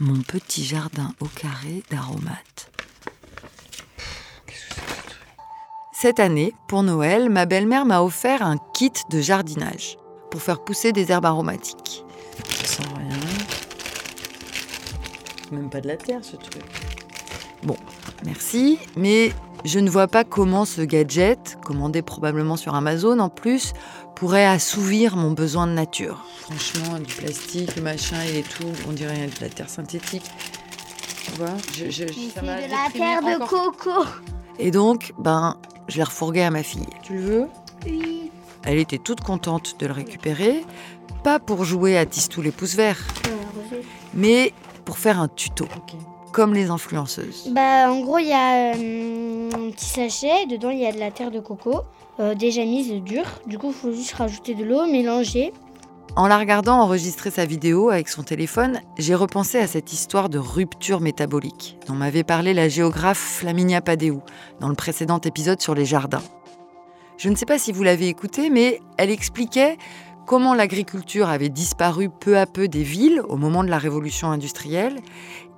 mon petit jardin au carré d'aromates. Cette année, pour Noël, ma belle-mère m'a offert un kit de jardinage pour faire pousser des herbes aromatiques. Ça sent rien. Même pas de la terre ce truc. Bon, merci, mais je ne vois pas comment ce gadget, commandé probablement sur Amazon en plus, pourrait assouvir mon besoin de nature. Franchement, du plastique, le machin et tout, on dirait de la terre synthétique. Tu vois je, je- ça de la terre de encore. coco. Et donc, ben, je l'ai refourgué à ma fille. Tu le veux? Oui. Elle était toute contente de le récupérer, pas pour jouer à tisse tous les pouces verts, mais pour faire un tuto. Comme les influenceuses? Bah, en gros, il y a euh, un petit sachet. Dedans, il y a de la terre de coco. euh, déjà mise dure. Du coup, il faut juste rajouter de l'eau, mélanger. En la regardant enregistrer sa vidéo avec son téléphone, j'ai repensé à cette histoire de rupture métabolique dont m'avait parlé la géographe Flaminia Padéou dans le précédent épisode sur les jardins. Je ne sais pas si vous l'avez écouté, mais elle expliquait comment l'agriculture avait disparu peu à peu des villes au moment de la révolution industrielle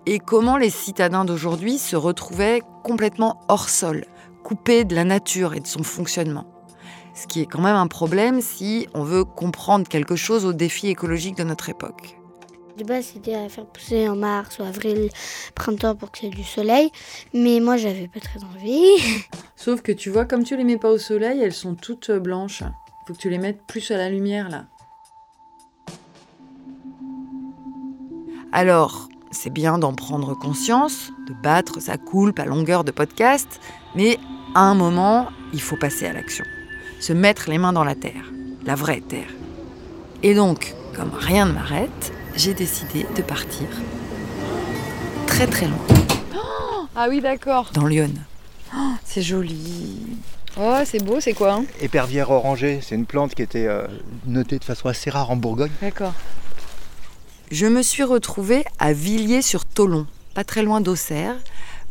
et comment les citadins d'aujourd'hui se retrouvaient complètement hors sol, coupés de la nature et de son fonctionnement? Ce qui est quand même un problème si on veut comprendre quelque chose aux défis écologiques de notre époque. De base, c'était à faire pousser en mars ou avril, printemps pour que c'est du soleil. Mais moi, j'avais pas très envie. Sauf que tu vois, comme tu les mets pas au soleil, elles sont toutes euh, blanches. Faut que tu les mettes plus à la lumière là. Alors, c'est bien d'en prendre conscience, de battre sa coulpe à longueur de podcast, mais à un moment, il faut passer à l'action. Se mettre les mains dans la terre, la vraie terre. Et donc, comme rien ne m'arrête, j'ai décidé de partir très très loin, Ah oui, d'accord. dans Lyon. C'est joli. Oh, c'est beau, c'est quoi hein? Épervière orangée, c'est une plante qui était euh, notée de façon assez rare en Bourgogne. D'accord. Je me suis retrouvée à Villiers-sur-Tolon, pas très loin d'Auxerre,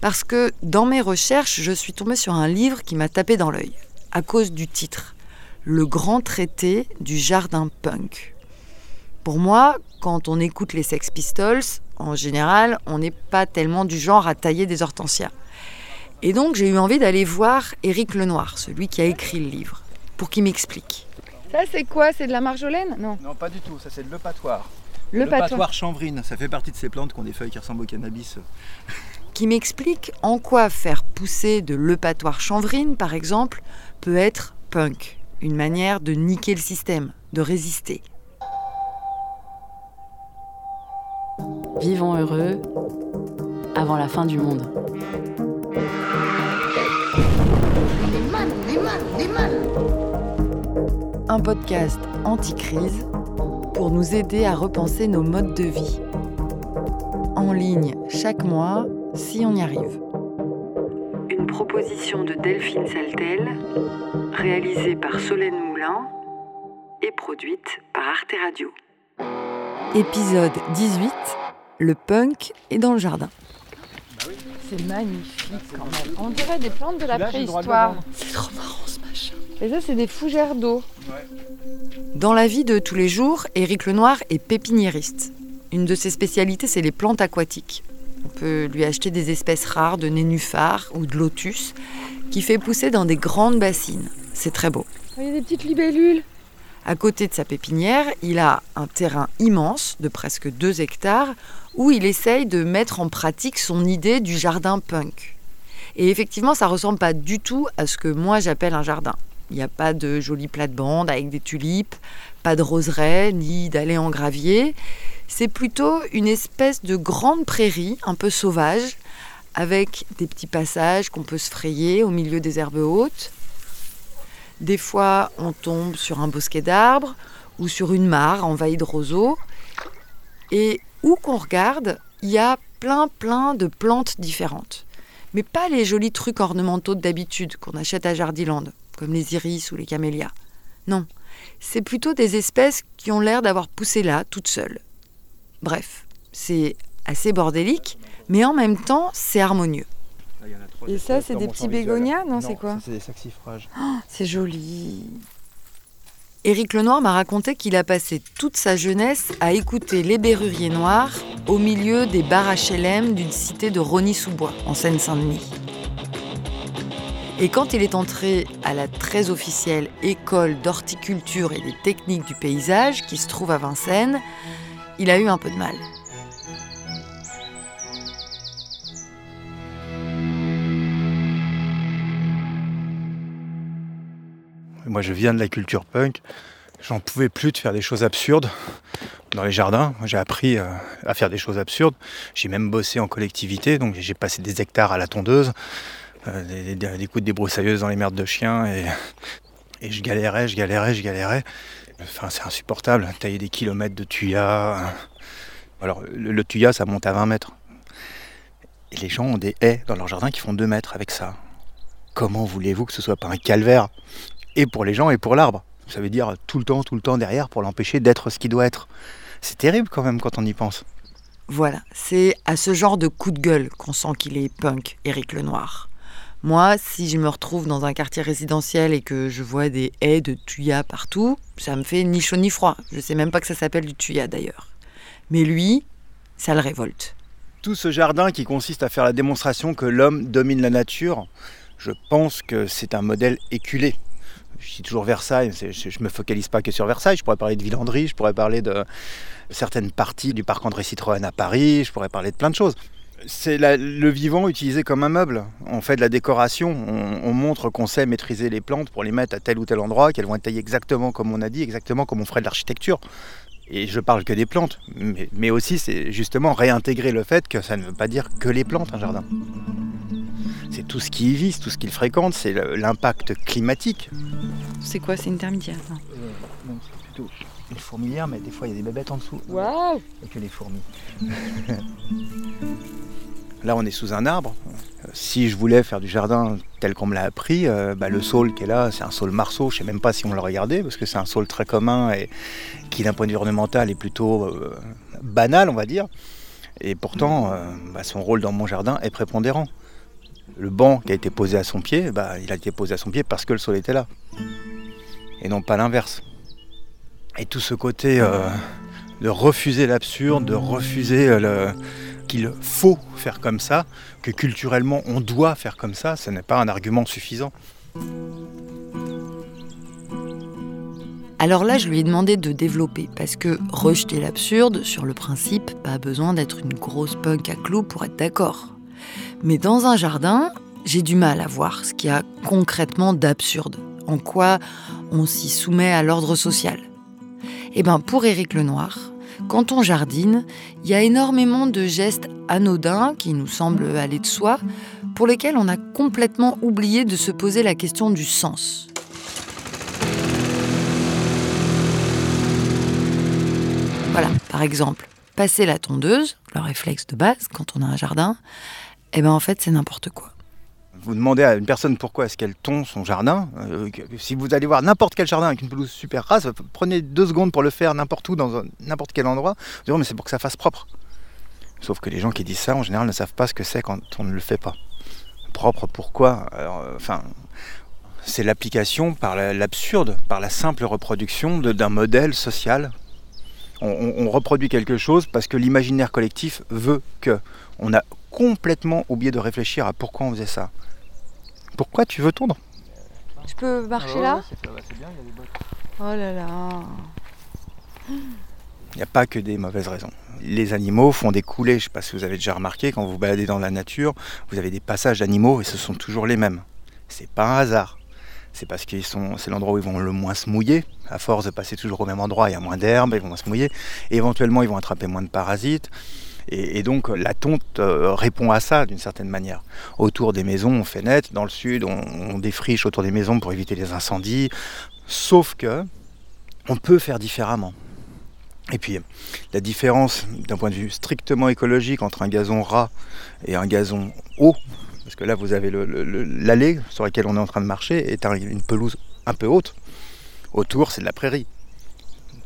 parce que dans mes recherches, je suis tombée sur un livre qui m'a tapé dans l'œil, à cause du titre Le grand traité du jardin punk. Pour moi, quand on écoute les Sex Pistols, en général, on n'est pas tellement du genre à tailler des hortensias. Et donc, j'ai eu envie d'aller voir Éric Lenoir, celui qui a écrit le livre, pour qu'il m'explique. Ça, c'est quoi? C'est de la marjolaine? Non. Non, pas du tout, ça c'est de l'eupatoire. Le patois. chanvrine, ça fait partie de ces plantes qui ont des feuilles qui ressemblent au cannabis. qui m'explique en quoi faire pousser de l'eupatoire chanvrine, par exemple, peut être punk, une manière de niquer le système, de résister. Vivons heureux avant la fin du monde. Un podcast anti-crise pour nous aider à repenser nos modes de vie. En ligne chaque mois, si on y arrive. Une proposition de Delphine Saltel, réalisée par Solène Moulin et produite par Arte Radio. Épisode 18 Le punk est dans le jardin. C'est magnifique quand même. On dirait des plantes de la préhistoire. C'est trop marrant. Et ça, c'est des fougères d'eau. Dans la vie de tous les jours, Éric Lenoir est pépiniériste. Une de ses spécialités, c'est les plantes aquatiques. On peut lui acheter des espèces rares de nénuphars ou de lotus qui fait pousser dans des grandes bassines. C'est très beau. Il y a des petites libellules. À côté de sa pépinière, il a un terrain immense de presque 2 hectares où il essaye de mettre en pratique son idée du jardin punk. Et effectivement, ça ressemble pas du tout à ce que moi j'appelle un jardin. Il n'y a pas de jolies plates-bandes avec des tulipes, pas de roseraies, ni d'allées en gravier. C'est plutôt une espèce de grande prairie, un peu sauvage, avec des petits passages qu'on peut se frayer au milieu des herbes hautes. Des fois, on tombe sur un bosquet d'arbres ou sur une mare envahie de roseaux. Et où qu'on regarde, il y a plein plein de plantes différentes. Mais pas les jolis trucs ornementaux d'habitude qu'on achète à Jardiland, comme les iris ou les camélias. Non, c'est plutôt des espèces qui ont l'air d'avoir poussé là, toutes seules. Bref, c'est assez bordélique, mais en même temps, c'est harmonieux. Là, il y en a trois, Et ça, c'est des petits bégonias Non, c'est quoi C'est des saxifrages. C'est joli. Éric Lenoir m'a raconté qu'il a passé toute sa jeunesse à écouter les Berruriers Noirs au milieu des bars HLM d'une cité de Rony-sous-Bois, en Seine-Saint-Denis. Et quand il est entré à la très officielle école d'horticulture et des techniques du paysage qui se trouve à Vincennes, il a eu un peu de mal. Moi, je viens de la culture punk. J'en pouvais plus de faire des choses absurdes dans les jardins. J'ai appris euh, à faire des choses absurdes. J'ai même bossé en collectivité, donc j'ai passé des hectares à la tondeuse, des, des- des coups de dans les merdes de chiens, et, je galérais, je galérais, je galérais. C'est insupportable. Tailler des kilomètres de tuyas. Alors, le, le tuya, ça monte à 20 mètres. Et les gens ont des haies dans leur jardin qui font 2 mètres avec ça. Comment voulez-vous que ce soit pas un calvaire? Et pour les gens et pour l'arbre. Ça veut dire tout le temps, tout le temps derrière pour l'empêcher d'être ce qu'il doit être. C'est terrible quand même quand on y pense. Voilà, c'est à ce genre de coup de gueule qu'on sent qu'il est punk, Éric Lenoir. Moi, si je me retrouve dans un quartier résidentiel et que je vois des haies de tuya partout, ça me fait ni chaud ni froid. Je sais même pas que ça s'appelle du tuya d'ailleurs. Mais lui, ça le révolte. Tout ce jardin qui consiste à faire la démonstration que l'homme domine la nature, je pense que c'est un modèle éculé. Je dis toujours Versailles, je ne me focalise pas que sur Versailles, je pourrais parler de Villandry, je pourrais parler de certaines parties du parc André Citroën à Paris, je pourrais parler de plein de choses. C'est le vivant utilisé comme un meuble. On fait de la décoration, on, on montre qu'on sait maîtriser les plantes pour les mettre à tel ou tel endroit, qu'elles vont être taillées exactement comme on a dit, exactement comme on ferait de l'architecture. Et je parle que des plantes, mais, mais aussi c'est justement réintégrer le fait que ça ne veut pas dire que les plantes, un jardin. C'est tout ce qui y vit, c'est tout ce qu'il fréquente, c'est l'impact climatique. C'est quoi? C'est intermédiaire non Non, c'est plutôt une fourmilière, mais des fois il y a des bébêtes en dessous. Waouh Et que les fourmis. Là, on est sous un arbre. Euh, Si je voulais faire du jardin tel qu'on me l'a appris, euh, bah, le saule qui est là, c'est un saule marceau. Je sais même pas si on l'a regardé, parce que c'est un saule très commun et qui, d'un point de vue ornemental, est plutôt euh, banal, on va dire. Et pourtant, bah, son rôle dans mon jardin est prépondérant. Le banc qui a été posé à son pied, bah, il a été posé à son pied parce que le saule était là. Et non pas l'inverse. Et tout ce côté de refuser l'absurde, de refuser le, qu'il faut faire comme ça, que culturellement on doit faire comme ça, ce n'est pas un argument suffisant. Alors là, je lui ai demandé de développer, parce que rejeter l'absurde, sur le principe, pas besoin d'être une grosse punk à clous pour être d'accord. Mais dans un jardin, j'ai du mal à voir ce qu'il y a concrètement d'absurde, en quoi on s'y soumet à l'ordre social. Eh bien, pour Éric Lenoir, quand on jardine, il y a énormément de gestes anodins qui nous semblent aller de soi, pour lesquels on a complètement oublié de se poser la question du sens. Voilà, par exemple, passer la tondeuse, le réflexe de base quand on a un jardin, eh ben en fait c'est n'importe quoi. Vous demandez à une personne pourquoi est-ce qu'elle tond son jardin. euh, si vous allez voir n'importe quel jardin avec une pelouse super rase, prenez deux secondes pour le faire n'importe où, dans n'importe quel endroit. Vous direz, mais c'est pour que ça fasse propre. Sauf que les gens qui disent ça, en général, ne savent pas ce que c'est quand on ne le fait pas. Propre, pourquoi? Euh, c'est l'application par la- l'absurde, par la simple reproduction d'un modèle social. On- on reproduit quelque chose parce que l'imaginaire collectif veut que. On a complètement oublié de réfléchir à pourquoi on faisait ça. Pourquoi tu veux tondre Je peux marcher là C'est bien, il y a des bottes. Oh là là Il n'y a pas que des mauvaises raisons. Les animaux font des coulées, je ne sais pas si vous avez déjà remarqué, quand vous vous baladez dans la nature, vous avez des passages d'animaux et ce sont toujours les mêmes. C'est pas un hasard. C'est parce que c'est l'endroit où ils vont le moins se mouiller. À force de passer toujours au même endroit, il y a moins d'herbe, ils vont moins se mouiller. Et éventuellement, ils vont attraper moins de parasites. Et, donc, la tonte euh, répond à ça d'une certaine manière. Autour des maisons, on fait net. Dans le sud, on, défriche autour des maisons pour éviter les incendies. Sauf que, on peut faire différemment. Et puis, la différence d'un point de vue strictement écologique entre un gazon ras et un gazon haut, parce que là vous avez l'allée sur laquelle on est en train de marcher, est un- une pelouse un peu haute. Autour, c'est de la prairie.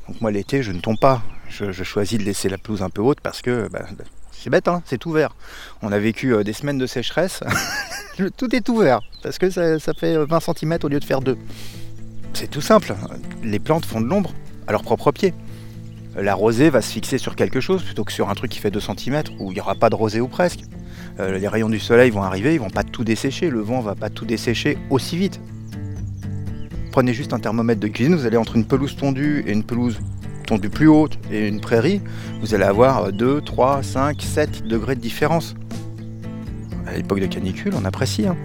Donc moi l'été, je ne tombe pas. Je, choisis de laisser la pelouse un peu haute parce que bah, bah, c'est bête, hein, c'est tout vert. On a vécu euh, des semaines de sécheresse, tout est tout vert, parce que ça, fait 20 cm au lieu de faire 2. C'est tout simple. Les plantes font de l'ombre à leur propre pied. La rosée va se fixer sur quelque chose plutôt que sur un truc qui fait 2 cm où il n'y aura pas de rosée ou presque. Euh, les rayons du soleil vont arriver, ils vont pas tout dessécher, le vent va pas tout dessécher aussi vite. Prenez juste un thermomètre de cuisine, vous allez entre une pelouse tondue et une pelouse tondue plus haute et une prairie, vous allez avoir 2, 3, 5, 7 degrés de différence. À l'époque de canicule, on apprécie. Hein.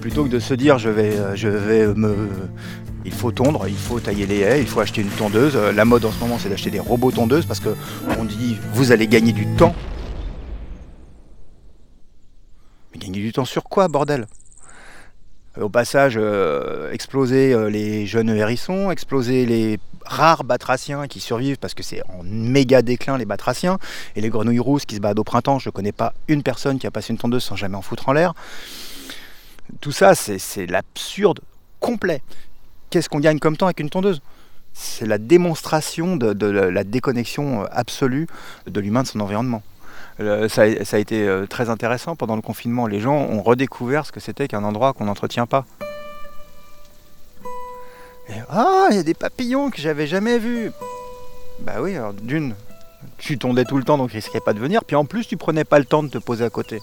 Plutôt que de se dire je vais, euh, je vais me, il faut tondre, il faut tailler les haies, il faut acheter une tondeuse. La mode en ce moment, c'est d'acheter des robots tondeuses parce qu'on dit vous allez gagner du temps. Mais gagner du temps sur quoi, bordel? Au passage, euh, exploser les jeunes hérissons, exploser les rares batraciens qui survivent parce que c'est en méga déclin les batraciens et les grenouilles rousses qui se battent au printemps. Je ne connais pas une personne qui a passé une tondeuse sans jamais en foutre en l'air. Tout ça, c'est l'absurde complet qu'est-ce qu'on gagne comme temps avec une tondeuse? C'est la démonstration de, la déconnexion euh, absolue de l'humain de son environnement. Euh, ça, a été euh, très intéressant pendant le confinement. Les gens ont redécouvert ce que c'était qu'un endroit qu'on n'entretient pas. ah, il y a des papillons que j'avais jamais vus. Bah oui, alors d'une, tu tondais tout le temps donc ils risquaient pas de venir. Puis en plus, tu prenais pas le temps de te poser à côté.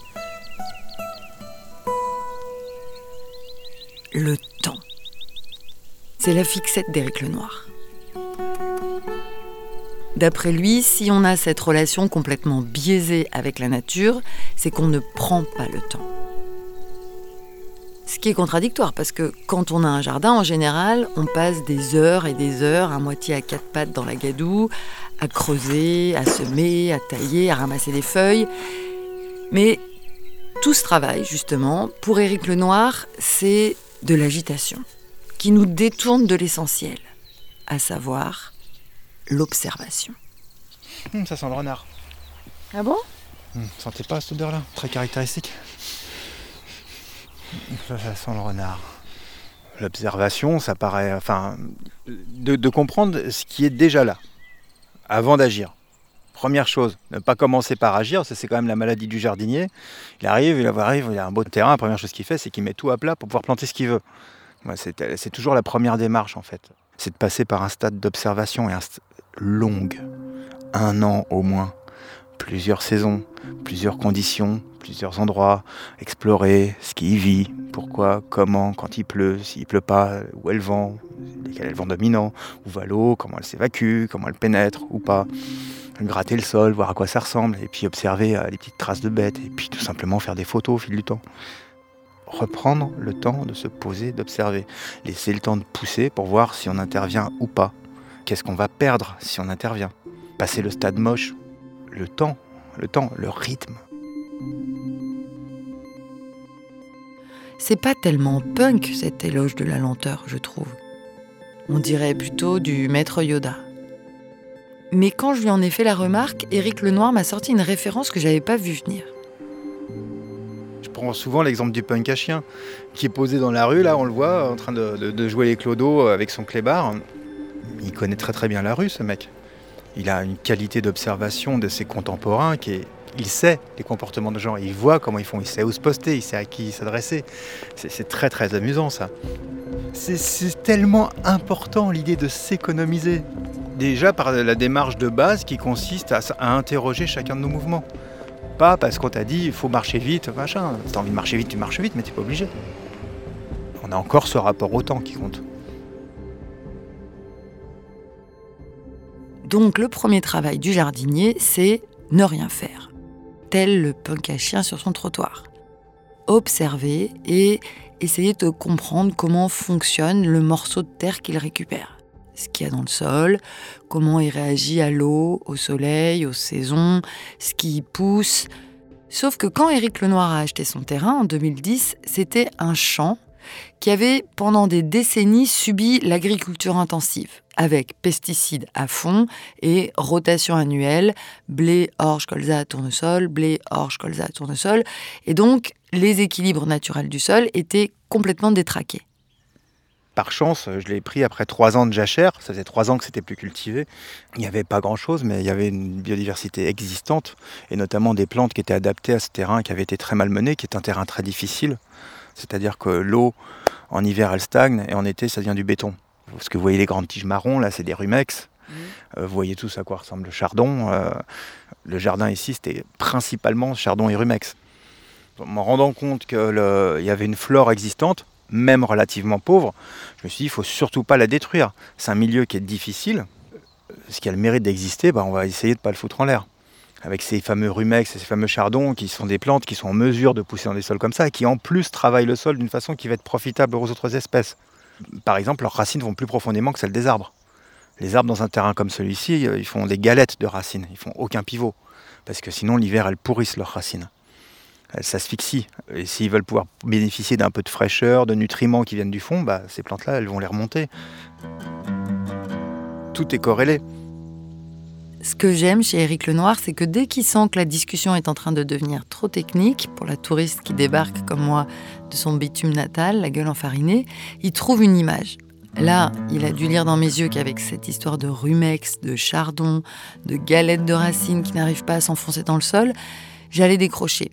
Le temps. C'est la fixette d'Éric Lenoir. D'après lui, si on a cette relation complètement biaisée avec la nature, c'est qu'on ne prend pas le temps. Ce qui est contradictoire parce que quand on a un jardin, en général, on passe des heures et des heures à moitié à quatre pattes dans la gadoue, à creuser, à semer, à tailler, à ramasser des feuilles. Mais tout ce travail, justement, pour Éric Lenoir, c'est de l'agitation qui nous détourne de l'essentiel, à savoir l'observation. Hum, ça sent le renard. Ah bon? Hum, Sentez pas cette odeur-là Très caractéristique. Ça, sent le renard. L'observation, ça paraît. Enfin, de, de comprendre ce qui est déjà là, avant d'agir. Première chose, ne pas commencer par agir, c'est quand même la maladie du jardinier. Il arrive, il arrive, il a un beau terrain, la première chose qu'il fait, c'est qu'il met tout à plat pour pouvoir planter ce qu'il veut. C'est toujours la première démarche en fait. C'est de passer par un stade d'observation et un longue, un an au moins, plusieurs saisons, plusieurs conditions, plusieurs endroits, explorer ce qui y vit, pourquoi, comment, quand il pleut, s'il pleut pas, où elle vent, quel est le dominant, où va l'eau, comment elle s'évacue, comment elle pénètre ou pas, gratter le sol, voir à quoi ça ressemble, et puis observer euh, les petites traces de bêtes, et puis tout simplement faire des photos au fil du temps. Reprendre le temps de se poser, d'observer, laisser le temps de pousser pour voir si on intervient ou pas. Qu'est-ce qu'on va perdre si on intervient? Passer le stade moche, le temps, le temps, le rythme. C'est pas tellement punk cet éloge de la lenteur, je trouve. On dirait plutôt du maître Yoda. Mais quand je lui en ai fait la remarque, Éric Lenoir m'a sorti une référence que j'avais pas vue venir prends souvent l'exemple du punk à chien qui est posé dans la rue, là on le voit en train de, jouer les clodos avec son clébard. Il connaît très très bien la rue ce mec. Il a une qualité d'observation de ses contemporains qui. Il sait les comportements de gens, il voit comment ils font, il sait où se poster, il sait à qui s'adresser. C'est très très amusant ça. C'est tellement important l'idée de s'économiser. Déjà par la démarche de base qui consiste à interroger chacun de nos mouvements pas parce qu'on t'a dit il faut marcher vite, machin. T'as envie de marcher vite, tu marches vite, mais t'es pas obligé. On a encore ce rapport au temps qui compte. Donc le premier travail du jardinier, c'est ne rien faire, tel le punk à chien sur son trottoir. Observer et essayer de comprendre comment fonctionne le morceau de terre qu'il récupère ce qu'il y a dans le sol, comment il réagit à l'eau, au soleil, aux saisons, ce qui pousse. Sauf que quand Éric Lenoir a acheté son terrain en 2010, c'était un champ qui avait pendant des décennies subi l'agriculture intensive, avec pesticides à fond et rotation annuelle, blé, orge, colza, tournesol, blé, orge, colza, tournesol. Et donc, les équilibres naturels du sol étaient complètement détraqués par chance, je l'ai pris après trois ans de jachère. Ça faisait trois ans que c'était plus cultivé. Il n'y avait pas grand-chose, mais il y avait une biodiversité existante, et notamment des plantes qui étaient adaptées à ce terrain qui avait été très malmené, qui est un terrain très difficile. C'est-à-dire que l'eau, en hiver, elle stagne et en été, ça devient du béton. Parce que vous voyez les grandes tiges marron, là, c'est des rumex. Euh, vous voyez tous à quoi ressemble le chardon. Euh, le jardin ici, c'était principalement chardon et rumex. En me rendant compte qu'il y avait une flore existante, même relativement pauvre, je me suis dit, il faut surtout pas la détruire. C'est un milieu qui est difficile. Ce qui a le mérite d'exister, bah, on va essayer de ne pas le foutre en l'air. Avec ces fameux rumex et ces fameux chardons qui sont des plantes qui sont en mesure de pousser dans des sols comme ça et qui en plus travaillent le sol d'une façon qui va être profitable aux autres espèces. Par exemple, leurs racines vont plus profondément que celles des arbres. Les arbres dans un terrain comme celui-ci, euh, ils font des galettes de racines, ils font aucun pivot. Parce que sinon, l'hiver, elles pourrissent leurs racines. Elles s'asphyxient. Et s'ils veulent pouvoir bénéficier d'un peu de fraîcheur, de nutriments qui viennent du fond, bah, ces plantes-là, elles vont les remonter. Tout est corrélé. Ce que j'aime chez Éric Lenoir, c'est que dès qu'il sent que la discussion est en train de devenir trop technique pour la touriste qui débarque comme moi de son bitume natal, la gueule enfarinée, il trouve une image. Là, il a dû lire dans mes yeux qu'avec cette histoire de rumex, de chardon, de galettes de racines qui n'arrivent pas à s'enfoncer dans le sol, j'allais décrocher.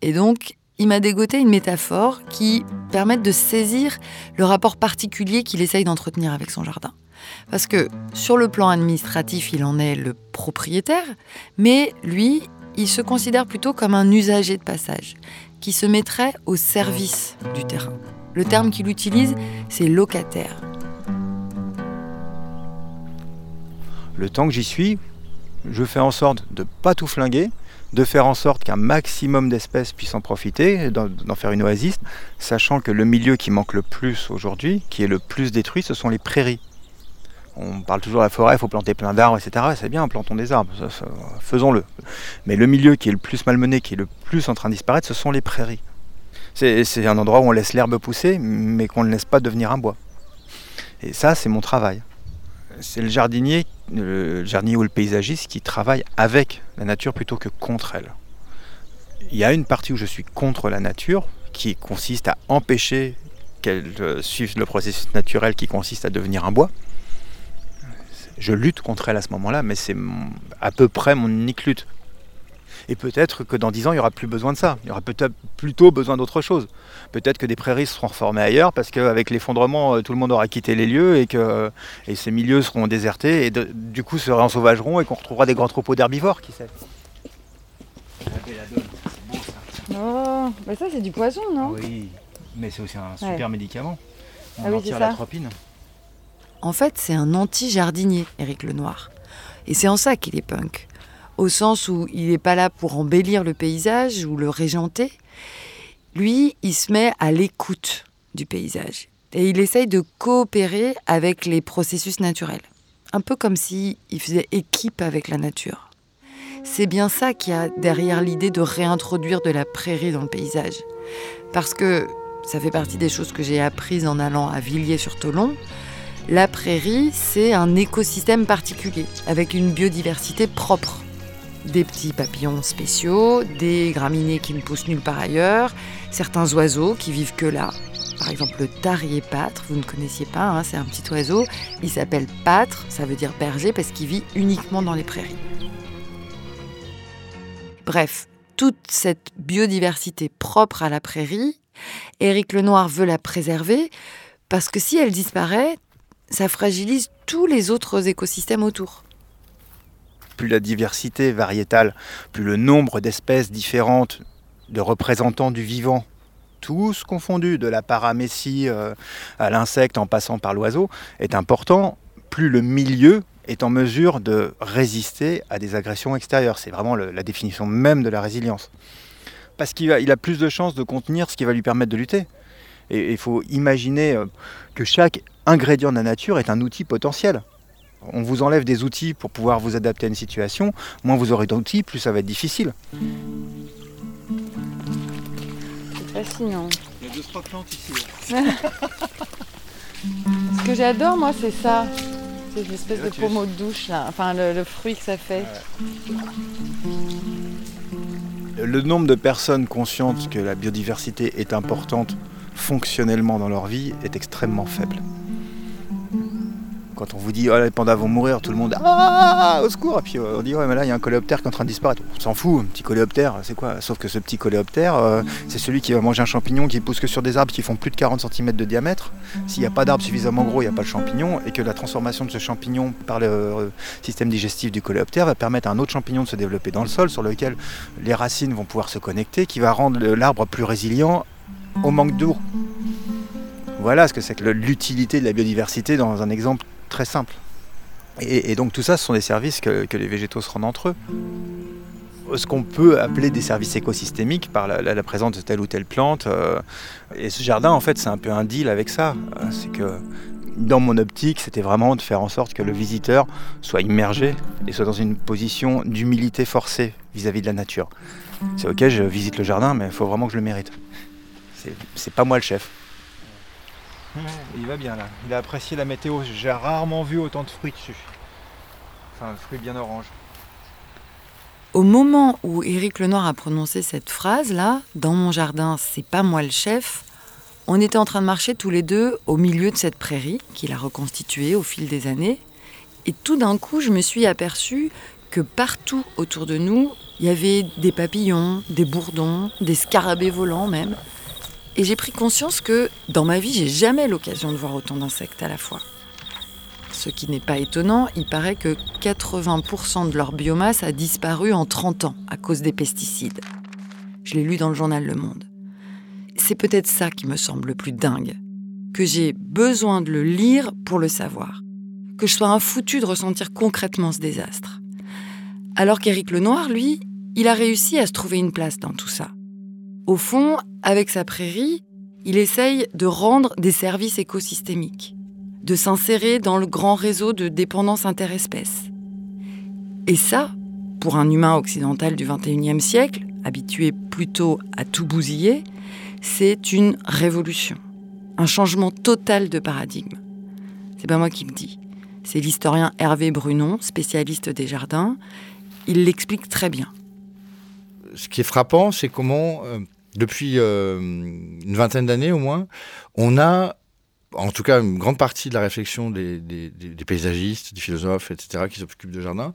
Et donc, il m'a dégoté une métaphore qui permette de saisir le rapport particulier qu'il essaye d'entretenir avec son jardin. Parce que sur le plan administratif, il en est le propriétaire, mais lui, il se considère plutôt comme un usager de passage, qui se mettrait au service du terrain. Le terme qu'il utilise, c'est locataire. le temps que j'y suis, je fais en sorte de ne pas tout flinguer, de faire en sorte qu'un maximum d'espèces puissent en profiter, d'en faire une oasis, sachant que le milieu qui manque le plus aujourd'hui, qui est le plus détruit, ce sont les prairies. On parle toujours de la forêt, il faut planter plein d'arbres, etc. C'est bien, plantons des arbres, faisons-le. Mais le milieu qui est le plus malmené, qui est le plus en train de disparaître, ce sont les prairies. C'est un endroit où on laisse l'herbe pousser, mais qu'on ne laisse pas devenir un bois. Et ça, c'est mon travail c'est le jardinier, ou le paysagiste qui travaille avec la nature plutôt que contre elle. Il y a une partie où je suis contre la nature, qui consiste à empêcher qu'elle euh, suive le processus naturel qui consiste à devenir un bois. Je lutte contre elle à ce moment-là, mais c'est à peu près mon unique lutte. Et peut-être que dans 10 ans, il n'y aura plus besoin de ça. Il y aura peut-être plutôt besoin d'autre chose. Peut-être que des prairies seront reformées ailleurs parce qu'avec l'effondrement, euh, tout le monde aura quitté les lieux et que et ces milieux seront désertés et du coup se réensauvageront et qu'on retrouvera des grands troupeaux d'herbivores, qui sait. Oh, mais ça c'est du poison, non? Oui, mais c'est aussi un super médicament. On ah en tire la tropine. En fait, c'est un anti-jardinier, Éric Lenoir. Et c'est en ça qu'il est punk au sens où il n'est pas là pour embellir le paysage ou le régenter. Lui, il se met à l'écoute du paysage et il essaye de coopérer avec les processus naturels, un peu comme s'il faisait équipe avec la nature. C'est bien ça qui a derrière l'idée de réintroduire de la prairie dans le paysage. Parce que ça fait partie des choses que j'ai apprises en allant à Villiers-sur-Tolon. La prairie, c'est un écosystème particulier, avec une biodiversité propre des petits papillons spéciaux, des graminées qui ne poussent nulle part ailleurs, certains oiseaux qui vivent que là. Par exemple, le tarier pâtre, vous ne connaissiez pas, hein, c'est un petit oiseau. Il s'appelle pâtre, ça veut dire berger parce qu'il vit uniquement dans les prairies. Bref, toute cette biodiversité propre à la prairie, Éric Lenoir veut la préserver parce que si elle disparaît, ça fragilise tous les autres écosystèmes autour plus la diversité variétale, plus le nombre d'espèces différentes de représentants du vivant, tous confondus, de la paramécie euh, à l'insecte en passant par l'oiseau, est important, plus le milieu est en mesure de résister à des agressions extérieures. C'est vraiment la définition même de la résilience. Parce qu'il a, plus de chances de contenir ce qui va lui permettre de lutter. Et il faut imaginer euh, que chaque ingrédient de la nature est un outil potentiel on vous enlève des outils pour pouvoir vous adapter à une situation, moins vous aurez d'outils, plus ça va être difficile. C'est fascinant. Il y a deux, trois plantes ici. Ce que j'adore, moi, c'est ça. C'est une espèce de pommeau de douche, là. Enfin, le, fruit que ça fait. Le nombre de personnes conscientes que la biodiversité est importante fonctionnellement dans leur vie est extrêmement faible Quand on vous dit oh, les pandas vont mourir, tout le monde ah au secours. Et puis euh, on dit ouais mais là il y a un coléoptère qui est en train de disparaître. On s'en fout, un petit coléoptère, c'est quoi? Sauf que ce petit coléoptère, euh, c'est celui qui va manger un champignon qui pousse que sur des arbres qui font plus de 40 cm de diamètre. S'il n'y a pas d'arbre suffisamment gros, il n'y a pas de champignon, et que la transformation de ce champignon par le euh, système digestif du coléoptère va permettre à un autre champignon de se développer dans le sol, sur lequel les racines vont pouvoir se connecter, qui va rendre l'arbre plus résilient au manque d'eau. Voilà ce que c'est que l'utilité de la biodiversité dans un exemple très simple. Et, donc tout ça, ce sont des services que, les végétaux se rendent entre eux. Ce qu'on peut appeler des services écosystémiques par la, présence de telle ou telle plante. Euh, et ce jardin, en fait, c'est un peu un deal avec ça. Euh, c'est que dans mon optique, c'était vraiment de faire en sorte que le visiteur soit immergé et soit dans une position d'humilité forcée vis-à-vis de la nature. C'est ok, je visite le jardin, mais il faut vraiment que je le mérite. C'est pas moi le chef il va bien là. Il a apprécié la météo. J'ai rarement vu autant de fruits dessus. Enfin, fruits bien orange. Au moment où Éric Lenoir a prononcé cette phrase-là, dans mon jardin, c'est pas moi le chef, on était en train de marcher tous les deux au milieu de cette prairie qu'il a reconstituée au fil des années. Et tout d'un coup, je me suis aperçue que partout autour de nous, il y avait des papillons, des bourdons, des scarabées volants même. Et j'ai pris conscience que dans ma vie, j'ai jamais l'occasion de voir autant d'insectes à la fois. Ce qui n'est pas étonnant, il paraît que 80% de leur biomasse a disparu en 30 ans à cause des pesticides. Je l'ai lu dans le journal Le Monde. C'est peut-être ça qui me semble le plus dingue, que j'ai besoin de le lire pour le savoir, que je sois un foutu de ressentir concrètement ce désastre. Alors qu'Éric Lenoir, lui, il a réussi à se trouver une place dans tout ça. Au fond, avec sa prairie, il essaye de rendre des services écosystémiques, de s'insérer dans le grand réseau de dépendance interespèces. Et ça, pour un humain occidental du XXIe siècle, habitué plutôt à tout bousiller, c'est une révolution, un changement total de paradigme. C'est pas moi qui le dis, c'est l'historien Hervé Brunon, spécialiste des jardins. Il l'explique très bien. Ce qui est frappant, c'est comment euh, depuis euh, une vingtaine d'années au moins, on a en tout cas une grande partie de la réflexion des, des paysagistes, des philosophes, etc., qui s'occupent de jardins,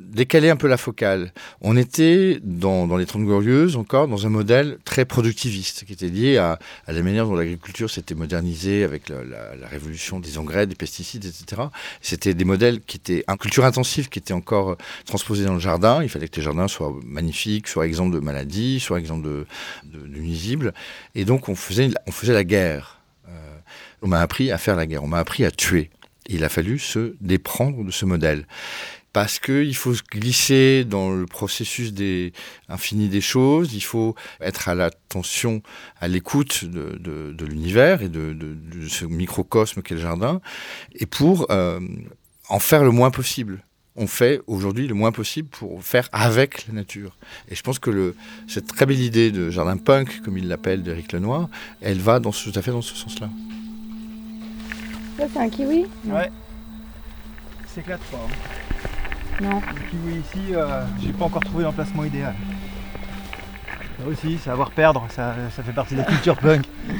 décaler un peu la focale. On était dans, les Trente Glorieuses encore dans un modèle très productiviste qui était lié à, la manière dont l'agriculture s'était modernisée avec la, révolution des engrais, des pesticides, etc. C'était des modèles qui étaient un culture intensive qui étaient encore transposés dans le jardin. Il fallait que les jardins soient magnifiques, soient exempts de maladies, soient exempts de nuisibles. Et donc on faisait, on faisait la guerre. Euh, on m'a appris à faire la guerre, on m'a appris à tuer. il a fallu se déprendre de ce modèle parce qu'il faut se glisser dans le processus des infini des choses, il faut être à l'attention, à l'écoute de, de, de l'univers et de, de, ce microcosme qu'est le jardin, et pour euh, en faire le moins possible. On fait aujourd'hui le moins possible pour faire avec la nature. Et je pense que le, cette très belle idée de jardin punk, comme il l'appelle d'Éric Lenoir, elle va dans tout à fait dans ce sens-là. Ça, c'est un kiwi? Ouais. s'éclate pas. Hein. Non. Le ici, euh, j'ai pas encore trouvé l'emplacement idéal. Ça aussi, savoir perdre, ça, ça fait partie de la culture punk.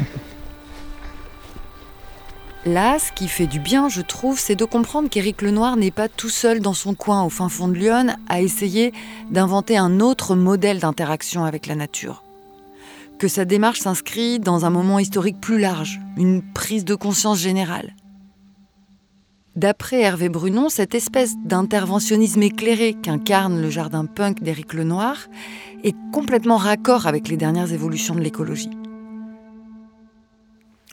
Là, ce qui fait du bien, je trouve, c'est de comprendre qu'Éric Lenoir n'est pas tout seul dans son coin au fin fond de Lyon à essayer d'inventer un autre modèle d'interaction avec la nature. Que sa démarche s'inscrit dans un moment historique plus large, une prise de conscience générale. D'après Hervé Brunon, cette espèce d'interventionnisme éclairé qu'incarne le jardin punk d'Éric Lenoir est complètement raccord avec les dernières évolutions de l'écologie.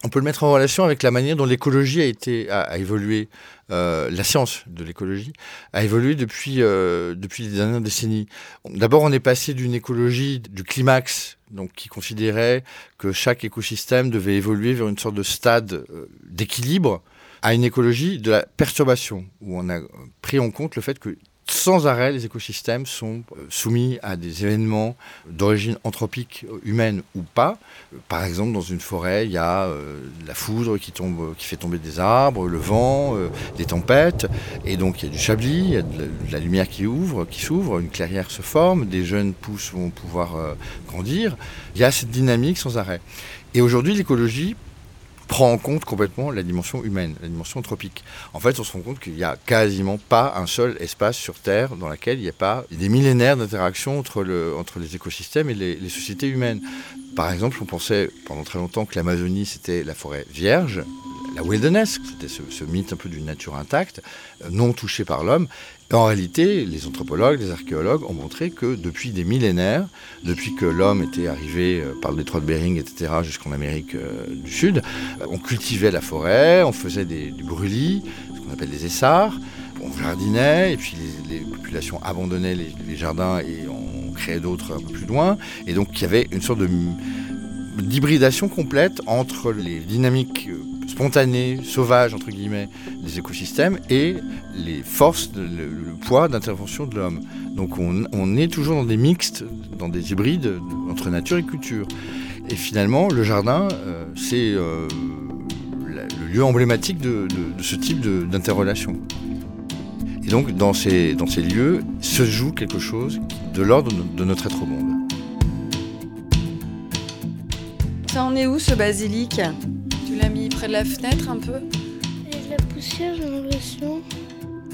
On peut le mettre en relation avec la manière dont l'écologie a a, évolué, euh, la science de l'écologie a évolué depuis euh, depuis les dernières décennies. D'abord, on est passé d'une écologie du climax, qui considérait que chaque écosystème devait évoluer vers une sorte de stade euh, d'équilibre à une écologie de la perturbation, où on a pris en compte le fait que sans arrêt, les écosystèmes sont euh, soumis à des événements d'origine anthropique euh, humaine ou pas. Par exemple, dans une forêt, il y a euh, la foudre qui, tombe, qui fait tomber des arbres, le vent, des tempêtes, et donc il y a du chablis, il y a de la, lumière qui ouvre, qui s'ouvre, une clairière se forme, des jeunes pousses vont pouvoir grandir. Il y a cette dynamique sans arrêt. Et aujourd'hui, l'écologie prend en compte complètement la dimension humaine, la dimension anthropique. En fait, on se rend compte qu'il n'y a quasiment pas un seul espace sur Terre dans lequel il n'y a pas des millénaires d'interactions entre, entre les écosystèmes et les, sociétés humaines. Par exemple, on pensait pendant très longtemps que l'Amazonie c'était la forêt vierge, la wilderness, c'était ce, mythe un peu d'une nature intacte, non touchée par l'homme. En réalité, les anthropologues, les archéologues ont montré que depuis des millénaires, depuis que l'homme était arrivé euh, par le détroit de Bering, etc., jusqu'en Amérique euh, du Sud, on cultivait la forêt, on faisait du brûlis, ce qu'on appelle des essarts, on jardinait, et puis les, populations abandonnaient les, jardins et on créait d'autres un peu plus loin. Et donc il y avait une sorte d'hybridation complète entre les dynamiques spontanées, sauvages, entre guillemets, des écosystèmes et les forces, le, poids d'intervention de l'homme. Donc on, est toujours dans des mixtes, dans des hybrides entre nature et culture. Et finalement, le jardin, euh, c'est euh, le lieu emblématique de ce type d'interrelation. Et donc, dans ces, dans ces lieux, se joue quelque chose de l'ordre de notre être au monde. Ça en est où ce basilic? Tu l'as mis près de la fenêtre un peu Il y a de la poussière, j'ai l'impression.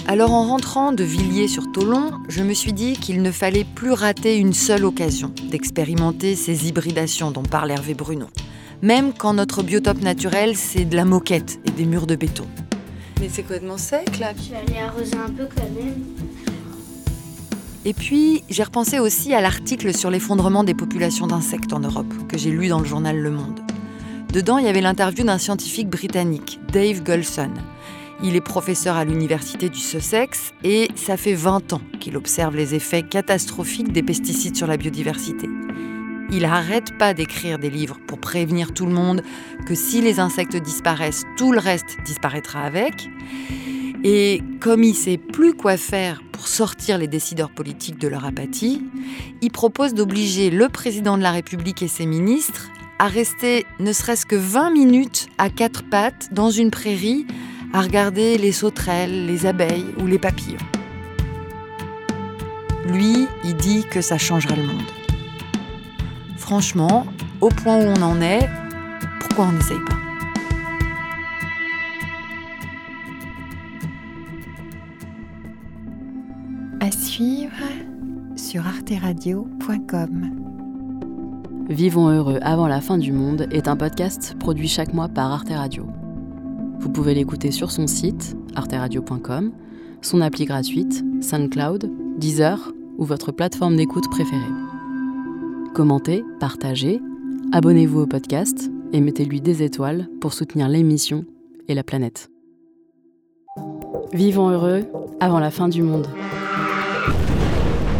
Alors en rentrant de Villiers-sur-Tolon, je me suis dit qu'il ne fallait plus rater une seule occasion d'expérimenter ces hybridations dont parle Hervé Bruno. Même quand notre biotope naturel, c'est de la moquette et des murs de béton. Mais c'est complètement sec là. Je vais aller arroser un peu quand même. Et puis, j'ai repensé aussi à l'article sur l'effondrement des populations d'insectes en Europe, que j'ai lu dans le journal Le Monde. Dedans, il y avait l'interview d'un scientifique britannique, Dave Gulson. Il est professeur à l'université du Sussex et ça fait 20 ans qu'il observe les effets catastrophiques des pesticides sur la biodiversité. Il n'arrête pas d'écrire des livres pour prévenir tout le monde que si les insectes disparaissent, tout le reste disparaîtra avec. Et comme il sait plus quoi faire pour sortir les décideurs politiques de leur apathie, il propose d'obliger le président de la République et ses ministres à rester ne serait-ce que 20 minutes à quatre pattes dans une prairie à regarder les sauterelles, les abeilles ou les papillons. Lui, il dit que ça changera le monde. Franchement, au point où on en est, pourquoi on n'essaye pas? À suivre sur arteradio.com. Vivons heureux avant la fin du monde est un podcast produit chaque mois par Arte Radio. Vous pouvez l'écouter sur son site arteradio.com, son appli gratuite SoundCloud, Deezer ou votre plateforme d'écoute préférée. Commentez, partagez, abonnez-vous au podcast et mettez-lui des étoiles pour soutenir l'émission et la planète. Vivons heureux avant la fin du monde.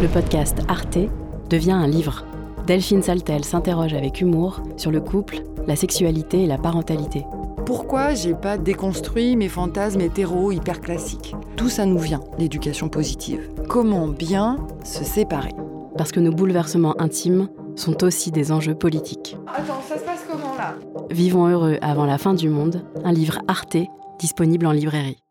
Le podcast Arte devient un livre. Delphine Saltel s'interroge avec humour sur le couple, la sexualité et la parentalité. Pourquoi j'ai pas déconstruit mes fantasmes hétéros hyper classiques? Tout ça nous vient, l'éducation positive? Comment bien se séparer? Parce que nos bouleversements intimes sont aussi des enjeux politiques. Attends, ça se passe comment là? Vivons heureux avant la fin du monde, un livre Arte disponible en librairie.